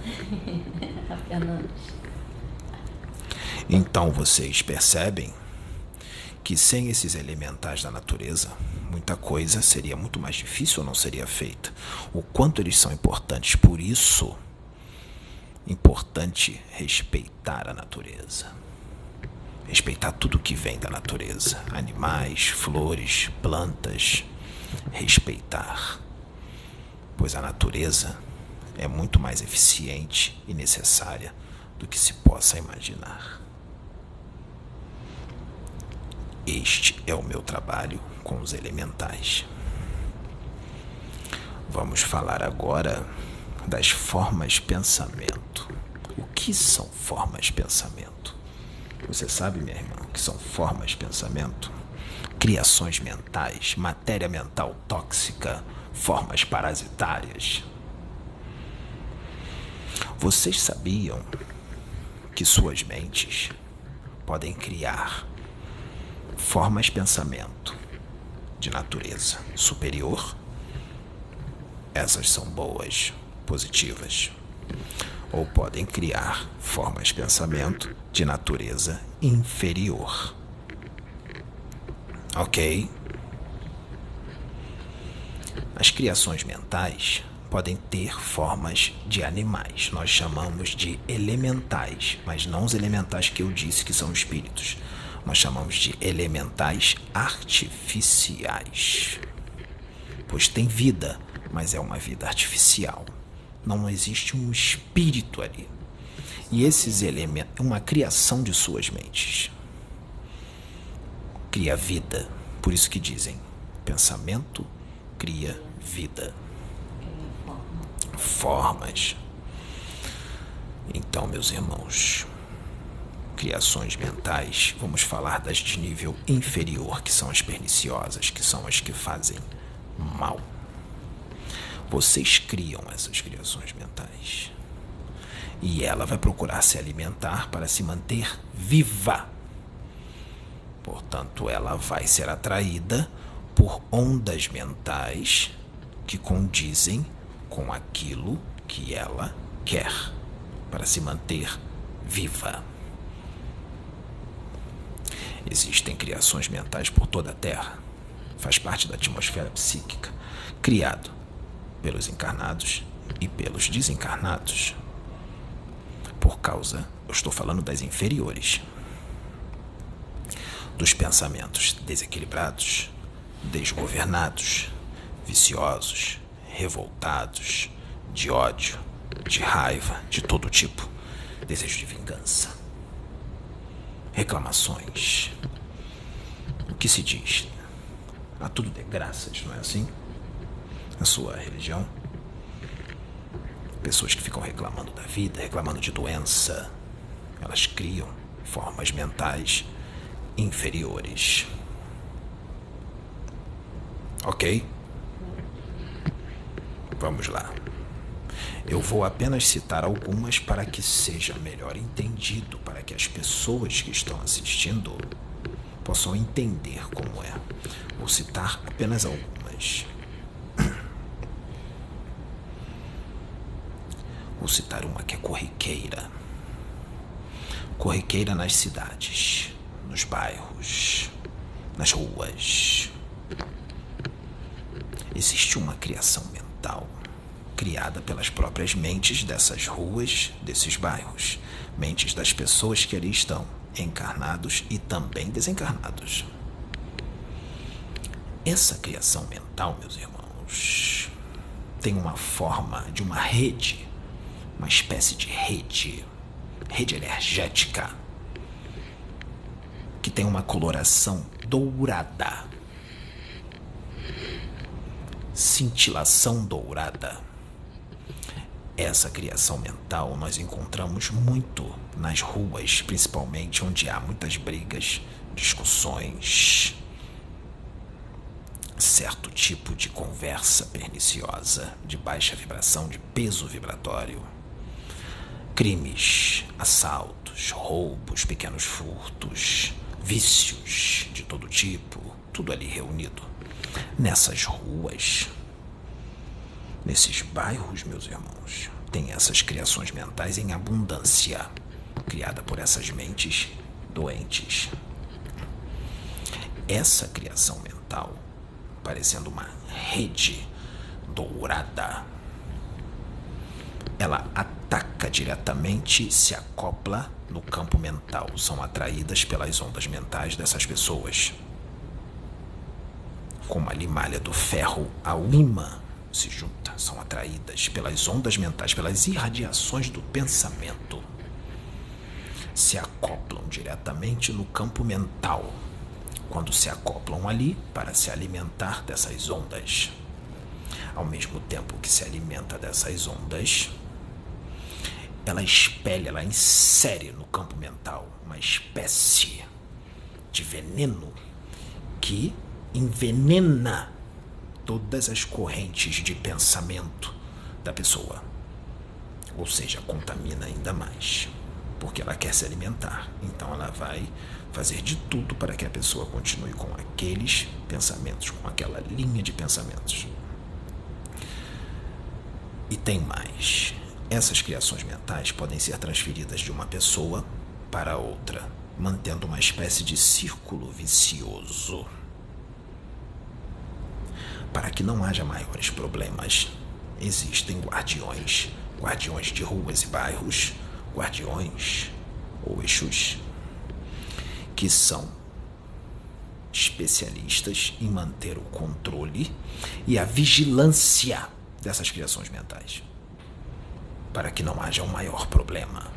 apenas. Então vocês percebem que sem esses elementais da natureza, muita coisa seria muito mais difícil ou não seria feita. O quanto eles são importantes, por isso, importante respeitar a natureza. Respeitar tudo que vem da natureza: animais, flores, plantas. Respeitar. Pois a natureza é muito mais eficiente e necessária do que se possa imaginar. Este é o meu trabalho com os elementais. Vamos falar agora das formas pensamento. O que são formas pensamento? Você sabe, minha irmã, o que são formas pensamento? Criações mentais, matéria mental tóxica, formas parasitárias. Vocês sabiam que suas mentes podem criar formas pensamento de natureza superior? Essas são boas, positivas. Ou podem criar formas pensamento de natureza inferior. Ok? As criações mentais podem ter formas de animais. Nós chamamos de elementais, mas não os elementais que eu disse que são espíritos. Nós chamamos de elementais artificiais. Pois tem vida, mas é uma vida artificial. Não existe um espírito ali. E esses elementos, uma criação de suas mentes. Cria vida. Por isso que dizem, pensamento cria vida. Formas. Então, meus irmãos, criações mentais, vamos falar das de nível inferior, que são as perniciosas, que são as que fazem mal. Vocês criam essas criações mentais. E ela vai procurar se alimentar para se manter viva. Portanto, ela vai ser atraída por ondas mentais que condizem com aquilo que ela quer para se manter viva. Existem criações mentais por toda a Terra. Faz parte da atmosfera psíquica, criado pelos encarnados e pelos desencarnados. Por causa, eu estou falando das inferiores, dos pensamentos desequilibrados, desgovernados, viciosos, revoltados, de ódio, de raiva, de todo tipo, desejo de vingança, reclamações. O que se diz? A tudo de graças, não é assim? A sua religião. Pessoas que ficam reclamando da vida, reclamando de doença, elas criam formas mentais inferiores. Ok? Vamos lá. Eu vou apenas citar algumas para que seja melhor entendido, que as pessoas que estão assistindo possam entender como é. Vou citar apenas algumas. Vou citar uma que é corriqueira. Corriqueira nas cidades, nos bairros, nas ruas. Existe uma criação mental criada pelas próprias mentes dessas ruas, desses bairros, mentes das pessoas que ali estão, encarnados e também desencarnados. Essa criação mental, meus irmãos, tem uma forma de uma rede, uma espécie de rede, rede energética, que tem uma coloração dourada, cintilação dourada essa criação mental nós encontramos muito nas ruas, principalmente onde há muitas brigas, discussões, certo tipo de conversa perniciosa, de baixa vibração, de peso vibratório. Crimes, assaltos, roubos, pequenos furtos, vícios de todo tipo, tudo ali reunido. Nessas ruas, Nesses bairros, meus irmãos, tem essas criações mentais em abundância, criada por essas mentes doentes. Essa criação mental, parecendo uma rede dourada, ela ataca diretamente, se acopla no campo mental, são atraídas pelas ondas mentais dessas pessoas. Como a limalha do ferro ao imã se juntam, são atraídas pelas ondas mentais, pelas irradiações do pensamento. Se acoplam diretamente no campo mental, quando se acoplam ali para se alimentar dessas ondas. Ao mesmo tempo que se alimenta dessas ondas, ela espelha, ela insere no campo mental uma espécie de veneno que envenena todas as correntes de pensamento da pessoa. Ou seja, contamina ainda mais, porque ela quer se alimentar. Então ela vai fazer de tudo para que a pessoa continue com aqueles pensamentos, com aquela linha de pensamentos. E tem mais. Essas criações mentais podem ser transferidas de uma pessoa para outra, mantendo uma espécie de círculo vicioso para que não haja maiores problemas. Existem guardiões, guardiões de ruas e bairros, guardiões ou eixos, que são especialistas em manter o controle e a vigilância dessas criações mentais, para que não haja um maior problema,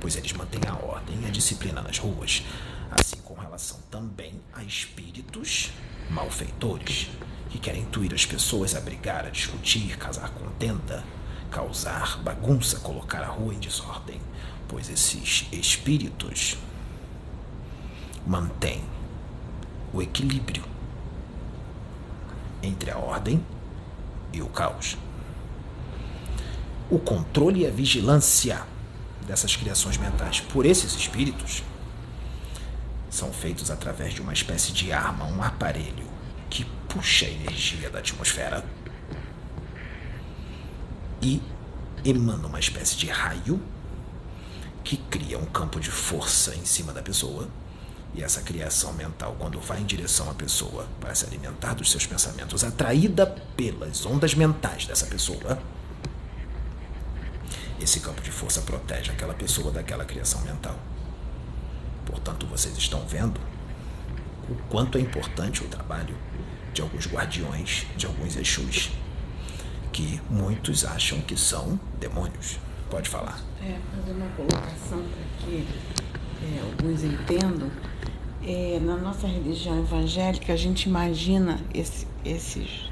pois eles mantêm a ordem e a disciplina nas ruas, assim com relação também a espíritos malfeitores que querem intuir as pessoas a brigar, a discutir, casar contenda, causar bagunça, colocar a rua em desordem, pois esses espíritos mantêm o equilíbrio entre a ordem e o caos. O controle e a vigilância dessas criações mentais por esses espíritos são feitos através de uma espécie de arma, um aparelho puxa a energia da atmosfera e emana uma espécie de raio que cria um campo de força em cima da pessoa. E essa criação mental, quando vai em direção à pessoa para se alimentar dos seus pensamentos, atraída pelas ondas mentais dessa pessoa, esse campo de força protege aquela pessoa daquela criação mental. Portanto, vocês estão vendo o quanto é importante o trabalho de alguns guardiões, de alguns Exus, que muitos acham que são demônios. Pode falar. É, fazer uma colocação para que é, alguns entendam. É, na nossa religião evangélica, a gente imagina esse, esses.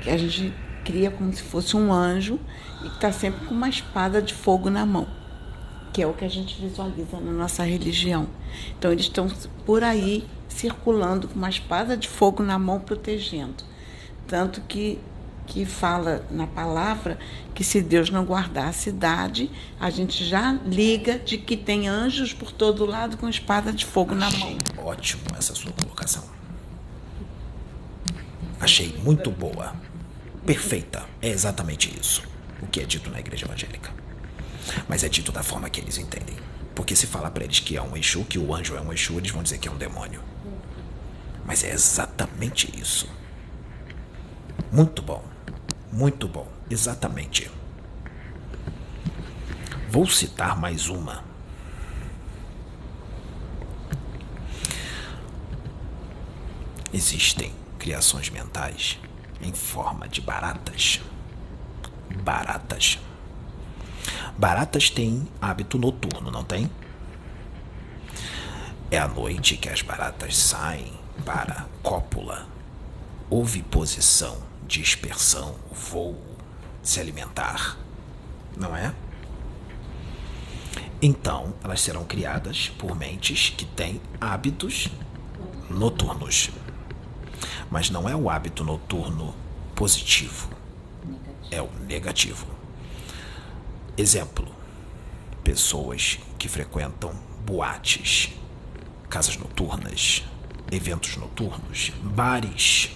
que a gente cria como se fosse um anjo e que está sempre com uma espada de fogo na mão que é o que a gente visualiza na nossa religião. Então, eles estão por aí circulando com uma espada de fogo na mão, protegendo. Tanto que, que fala na palavra que se Deus não guardar a cidade, a gente já liga de que tem anjos por todo lado com espada de fogo na mão. Ótimo essa sua colocação. Achei muito boa. Perfeita. É exatamente isso. O que é dito na igreja evangélica. Mas é dito da forma que eles entendem. Porque se falar para eles que é um Exu, que o anjo é um Exu, eles vão dizer que é um demônio. Mas é exatamente isso. Muito bom. Muito bom. Exatamente. Vou citar mais uma. Existem criações mentais em forma de baratas. Baratas. Baratas têm hábito noturno, não tem? É à noite que as baratas saem para cópula, oviposição, dispersão, voo, se alimentar, não é? Então, elas serão criadas por mentes que têm hábitos noturnos. Mas não é o hábito noturno positivo, é o negativo. Exemplo: pessoas que frequentam boates, casas noturnas, eventos noturnos, bares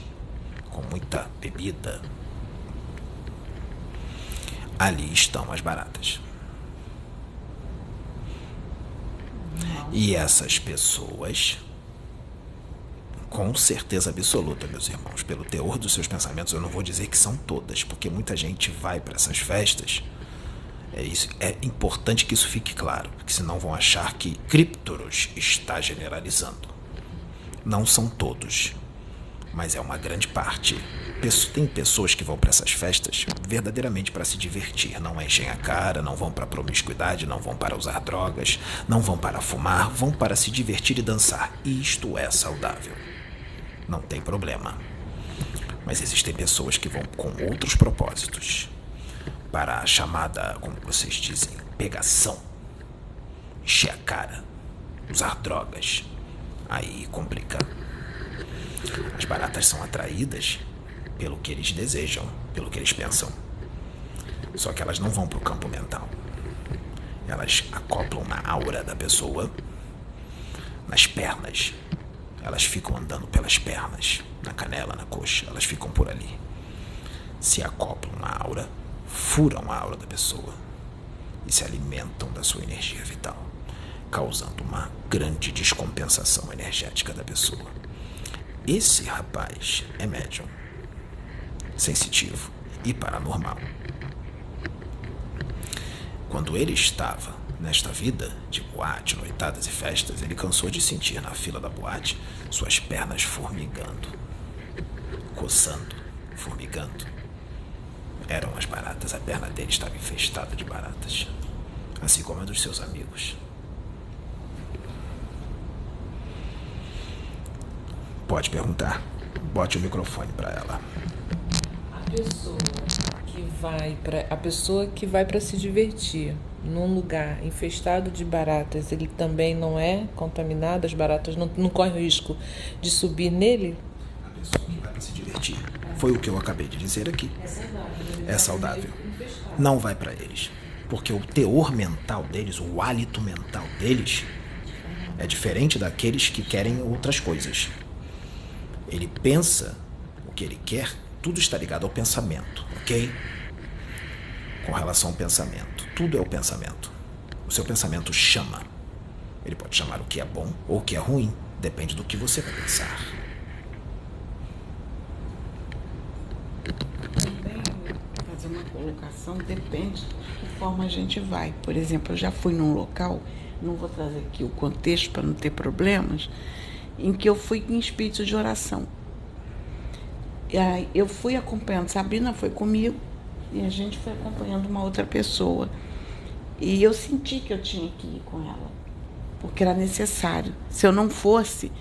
com muita bebida. Ali estão as baratas. E essas pessoas, com certeza absoluta, meus irmãos, pelo teor dos seus pensamentos, eu não vou dizer que são todas, porque muita gente vai para essas festas é, isso, é importante que isso fique claro, porque senão vão achar que Cryptoros está generalizando. Não são todos, mas é uma grande parte. Tem pessoas que vão para essas festas verdadeiramente para se divertir, não enchem a cara, não vão para promiscuidade, não vão para usar drogas, não vão para fumar, vão para se divertir e dançar. Isto é saudável. Não tem problema. Mas existem pessoas que vão com outros propósitos para a chamada, como vocês dizem, pegação. Encher a cara, usar drogas. Aí complica. As baratas são atraídas pelo que eles desejam, pelo que eles pensam. Só que elas não vão para o campo mental. Elas acoplam na aura da pessoa, nas pernas. Elas ficam andando pelas pernas, na canela, na coxa. Elas ficam por ali. Se acoplam na aura furam a aura da pessoa e se alimentam da sua energia vital, causando uma grande descompensação energética da pessoa. Esse rapaz é médium, sensitivo e paranormal. Quando ele estava nesta vida de boate, noitadas e festas, ele cansou de sentir na fila da boate suas pernas formigando, coçando, formigando Eram as baratas. A perna dele estava infestada de baratas. Assim como a dos seus amigos. Pode perguntar. Bote o microfone para ela. A pessoa que vai para a pessoa que vai para se divertir num lugar infestado de baratas, ele também não é contaminado, as baratas não, não correm o risco de subir nele? A pessoa que vai para se divertir. Foi o que eu acabei de dizer aqui. É saudável. Não vai para eles. Porque o teor mental deles, o hálito mental deles, é diferente daqueles que querem outras coisas. Ele pensa o que ele quer, tudo está ligado ao pensamento, ok? Com relação ao pensamento, tudo é o pensamento. O seu pensamento chama. Ele pode chamar o que é bom ou o que é ruim, depende do que você vai pensar. Também fazer uma colocação depende de forma a gente vai. Por exemplo, eu já fui num local, não vou trazer aqui o contexto para não ter problemas, em que eu fui em espírito de oração. Eu fui acompanhando, Sabrina foi comigo e a gente foi acompanhando uma outra pessoa. E eu senti que eu tinha que ir com ela, porque era necessário. Se eu não fosse,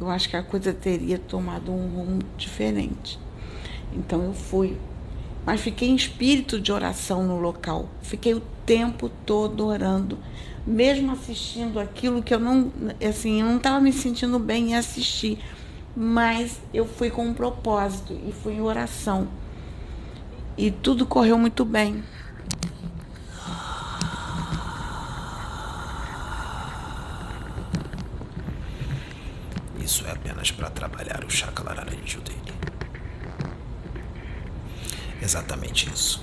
eu acho que a coisa teria tomado um rumo diferente. Então eu fui. Mas fiquei em espírito de oração no local. Fiquei o tempo todo orando, mesmo assistindo aquilo que eu não, assim, eu não estava me sentindo bem em assistir, mas eu fui com um propósito e fui em oração. E tudo correu muito bem. Isso é apenas para trabalhar o chakra laranjo dele. Exatamente isso.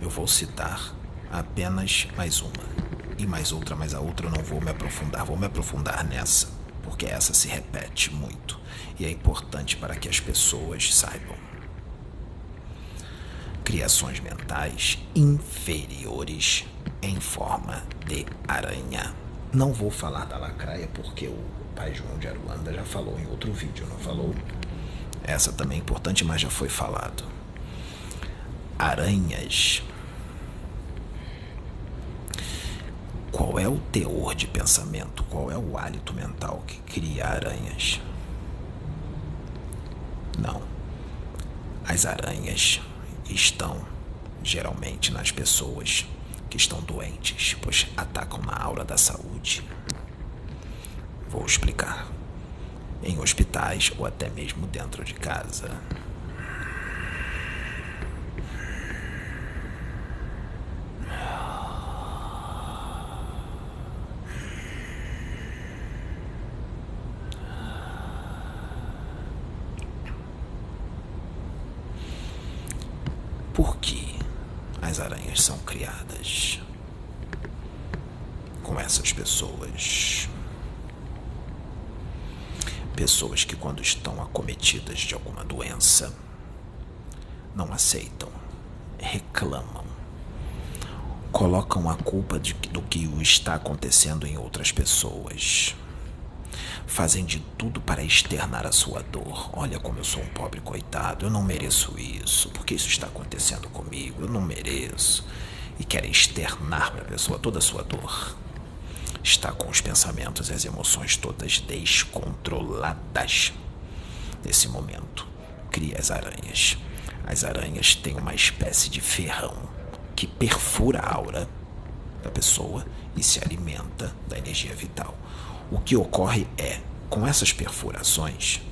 Eu vou citar apenas mais uma. E mais outra, mais a outra eu não vou me aprofundar. Vou me aprofundar nessa, porque essa se repete muito. E é importante para que as pessoas saibam. Criações mentais inferiores em forma de aranha. Não vou falar da lacraia porque o pai João de Aruanda já falou em outro vídeo, não falou? Essa também é importante, mas já foi falado. Aranhas. Qual é o teor de pensamento? Qual é o hálito mental que cria aranhas? Não. As aranhas estão geralmente nas pessoas que estão doentes, pois atacam na aura da saúde. Vou explicar. Em hospitais ou até mesmo dentro de casa. Por que as aranhas são criadas com essas pessoas? Pessoas que, quando estão acometidas de alguma doença, não aceitam, reclamam, colocam a culpa de, do que está acontecendo em outras pessoas. Fazem de tudo para externar a sua dor. Olha como eu sou um pobre coitado, eu não mereço isso. Por que isso está acontecendo comigo? Eu não mereço. E querem externar para a pessoa toda a sua dor está com os pensamentos e as emoções todas descontroladas. Nesse momento, cria as aranhas. As aranhas têm uma espécie de ferrão que perfura a aura da pessoa e se alimenta da energia vital. O que ocorre é, com essas perfurações,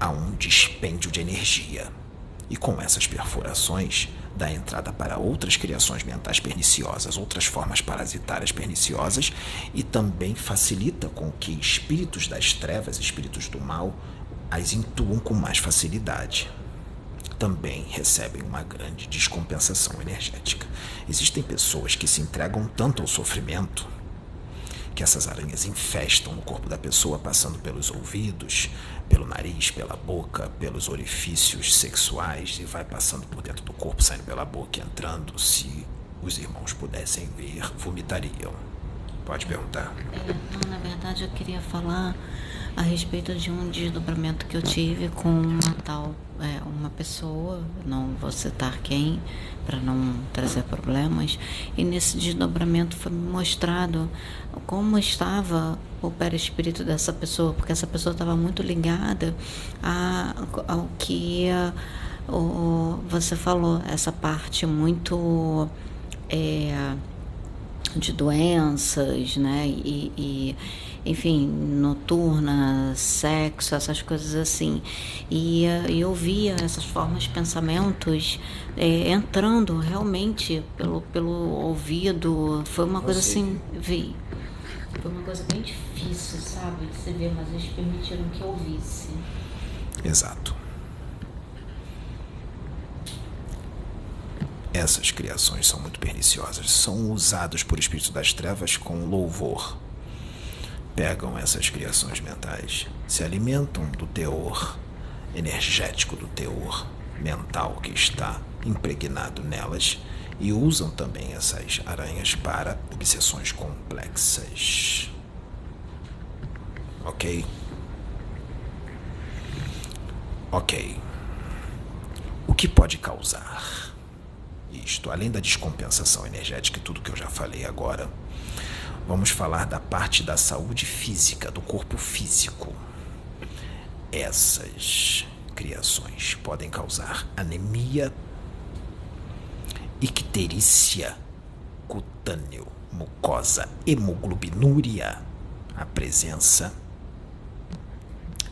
há um dispêndio de energia. E com essas perfurações, dá entrada para outras criações mentais perniciosas, outras formas parasitárias perniciosas e também facilita com que espíritos das trevas, espíritos do mal, as intuam com mais facilidade. Também recebem uma grande descompensação energética. Existem pessoas que se entregam tanto ao sofrimento que essas aranhas infestam no corpo da pessoa, passando pelos ouvidos, pelo nariz, pela boca, pelos orifícios sexuais e vai passando por dentro do corpo, saindo pela boca entrando. Se os irmãos pudessem ver, vomitariam. Pode perguntar. É, não, na verdade eu queria falar a respeito de um desdobramento que eu tive com uma tal, é, uma pessoa, não vou citar quem, para não trazer problemas, e nesse desdobramento foi mostrado como estava o perispírito dessa pessoa, porque essa pessoa estava muito ligada a, ao que a, o, você falou, essa parte muito. É, de doenças, né? E, e, enfim, noturna, sexo, essas coisas assim. E, e eu via essas formas de pensamentos é, entrando realmente pelo, pelo ouvido. Foi uma coisa assim, vi. Foi uma coisa bem difícil, sabe? De se ver, mas eles permitiram que eu ouvisse. Exato. Essas criações são muito perniciosas. São usados por espíritos das trevas com louvor. Pegam essas criações mentais, se alimentam do teor energético, do teor mental que está impregnado nelas e usam também essas aranhas para obsessões complexas. Ok? Ok. O que pode causar isto? Além da descompensação energética e tudo que eu já falei agora, vamos falar da parte da saúde física, do corpo físico. Essas criações podem causar anemia, icterícia, cutâneo, mucosa, hemoglobinúria, a presença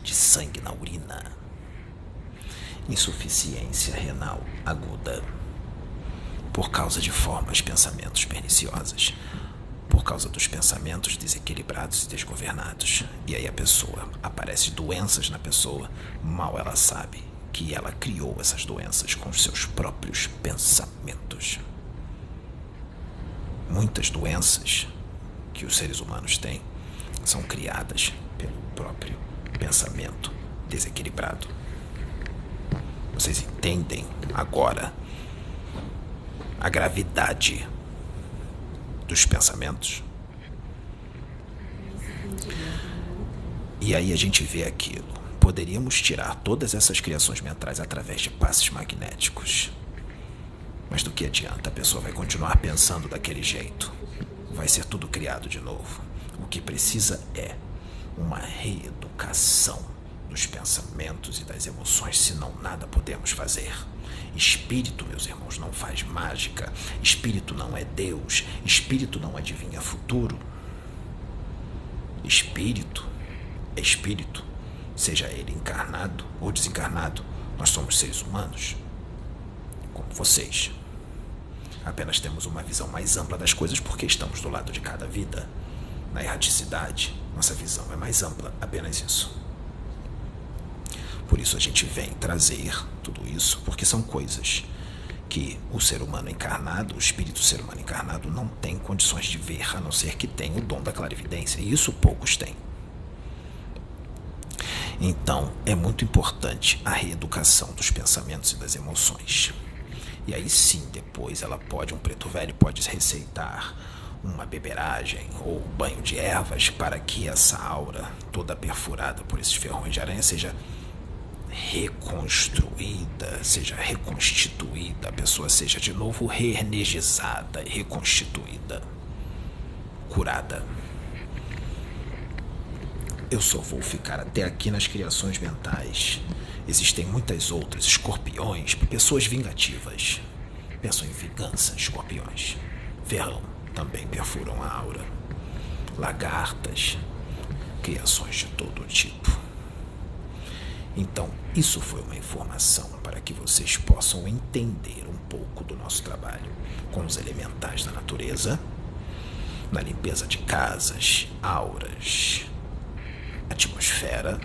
de sangue na urina, insuficiência renal aguda, por causa de formas pensamentos perniciosas, por causa dos pensamentos desequilibrados e desgovernados. E aí a pessoa aparece doenças na pessoa, mal ela sabe que ela criou essas doenças com os seus próprios pensamentos. Muitas doenças que os seres humanos têm são criadas pelo próprio pensamento desequilibrado. Vocês entendem agora a gravidade dos pensamentos? E aí a gente vê aquilo poderíamos tirar todas essas criações mentais através de passes magnéticos. Mas do que adianta? A pessoa vai continuar pensando daquele jeito. Vai ser tudo criado de novo. O que precisa é uma reeducação dos pensamentos e das emoções, senão nada podemos fazer. Espírito, meus irmãos, não faz mágica. Espírito não é Deus. Espírito não adivinha futuro. Espírito é espírito seja ele encarnado ou desencarnado, nós somos seres humanos, como vocês. Apenas temos uma visão mais ampla das coisas porque estamos do lado de cada vida. Na erraticidade, nossa visão é mais ampla, apenas isso. Por isso a gente vem trazer tudo isso, porque são coisas que o ser humano encarnado, o espírito ser humano encarnado, não tem condições de ver, a não ser que tenha o dom da clarividência. E isso poucos têm. Então, é muito importante a reeducação dos pensamentos e das emoções. E aí sim, depois ela pode, um preto velho pode receitar uma beberagem ou banho de ervas para que essa aura toda perfurada por esses ferrões de aranha seja reconstruída, seja reconstituída, a pessoa seja de novo reenergizada reconstituída, curada. Eu só vou ficar até aqui nas criações mentais. Existem muitas outras, escorpiões, pessoas vingativas. Pensam em vingança, escorpiões. Verão também perfuram a aura. Lagartas, criações de todo tipo. Então, isso foi uma informação para que vocês possam entender um pouco do nosso trabalho com os elementais da natureza, na limpeza de casas, auras, atmosfera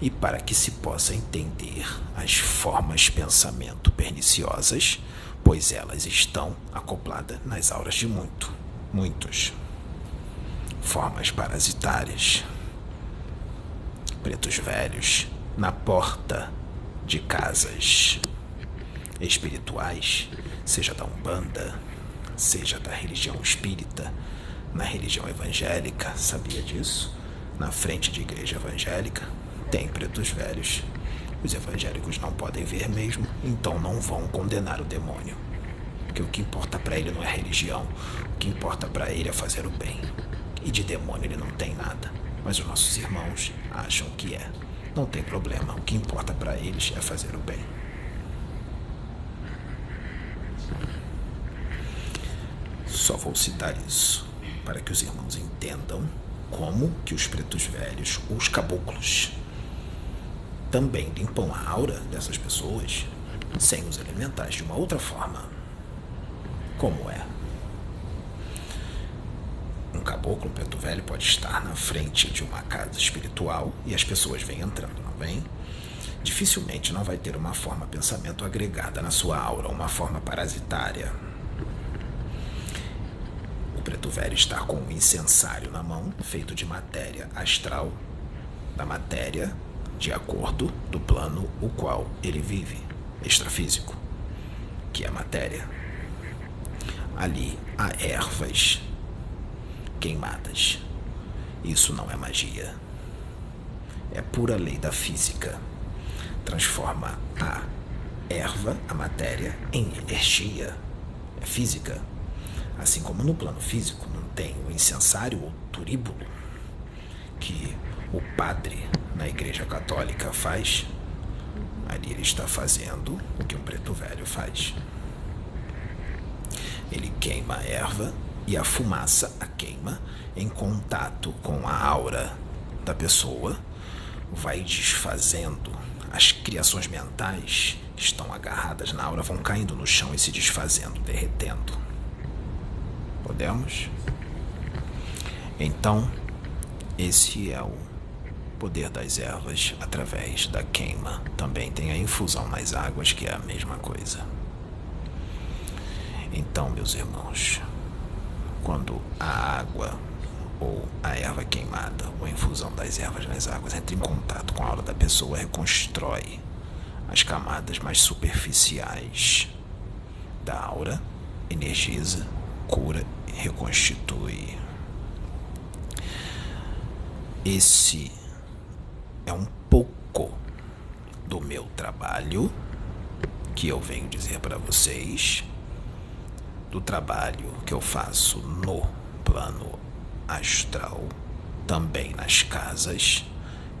e para que se possa entender as formas pensamento perniciosas, pois elas estão acopladas nas auras de muito, muitos. Formas parasitárias, pretos velhos na porta de casas espirituais, seja da Umbanda, seja da religião espírita, na religião evangélica, sabia disso? na frente de igreja evangélica, tem pretos velhos. Os evangélicos não podem ver mesmo, então não vão condenar o demônio. Porque o que importa para ele não é religião, o que importa para ele é fazer o bem. E de demônio ele não tem nada, mas os nossos irmãos acham que é. Não tem problema, o que importa para eles é fazer o bem. Só vou citar isso para que os irmãos entendam como que os pretos velhos, os caboclos, também limpam a aura dessas pessoas sem os elementais de uma outra forma. Como é? Um caboclo, um preto velho, pode estar na frente de uma casa espiritual e as pessoas vêm entrando, não vem? Dificilmente não vai ter uma forma pensamento agregada na sua aura, uma forma parasitária. O preto velho está com um incensário na mão, feito de matéria astral, da matéria de acordo do plano o qual ele vive, extrafísico, que é a matéria. Ali há ervas queimadas. Isso não é magia. É pura lei da física. Transforma a erva, a matéria, em energia. É física. Assim como no plano físico não tem o incensário ou turíbulo que o padre na Igreja Católica faz, ali ele está fazendo o que um preto velho faz. Ele queima a erva e a fumaça, a queima, em contato com a aura da pessoa, vai desfazendo as criações mentais que estão agarradas na aura, vão caindo no chão e se desfazendo, derretendo. Podemos? Então, esse é o poder das ervas através da queima. Também tem a infusão nas águas, que é a mesma coisa. Então, meus irmãos, quando a água ou a erva queimada ou a infusão das ervas nas águas entra em contato com a aura da pessoa, reconstrói as camadas mais superficiais da aura, energiza, cura e reconstitui. Esse é um pouco do meu trabalho que eu venho dizer para vocês do trabalho que eu faço no plano astral, também nas casas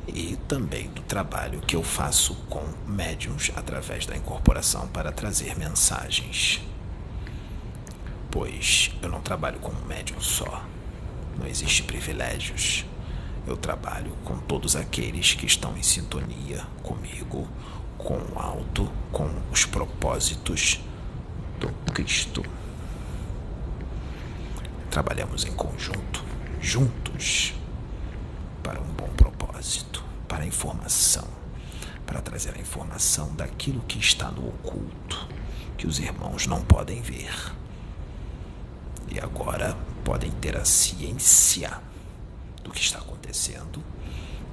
e também do trabalho que eu faço com médiums através da incorporação para trazer mensagens. Pois eu não trabalho com um médium só, não existe privilégios. Eu trabalho com todos aqueles que estão em sintonia comigo, com o alto, com os propósitos do Cristo. Trabalhamos em conjunto, juntos, para um bom propósito, para a informação, para trazer a informação daquilo que está no oculto, que os irmãos não podem ver. E agora podem ter a ciência do que está acontecendo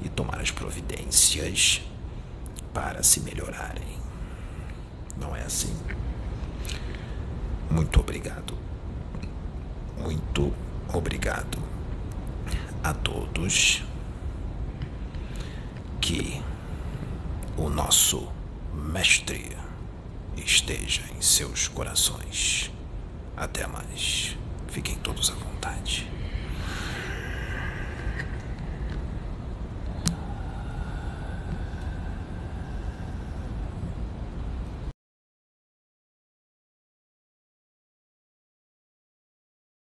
e tomar as providências para se melhorarem. Não é assim? Muito obrigado muito obrigado a todos. Que o nosso Mestre esteja em seus corações. Até mais. Fiquem todos à vontade.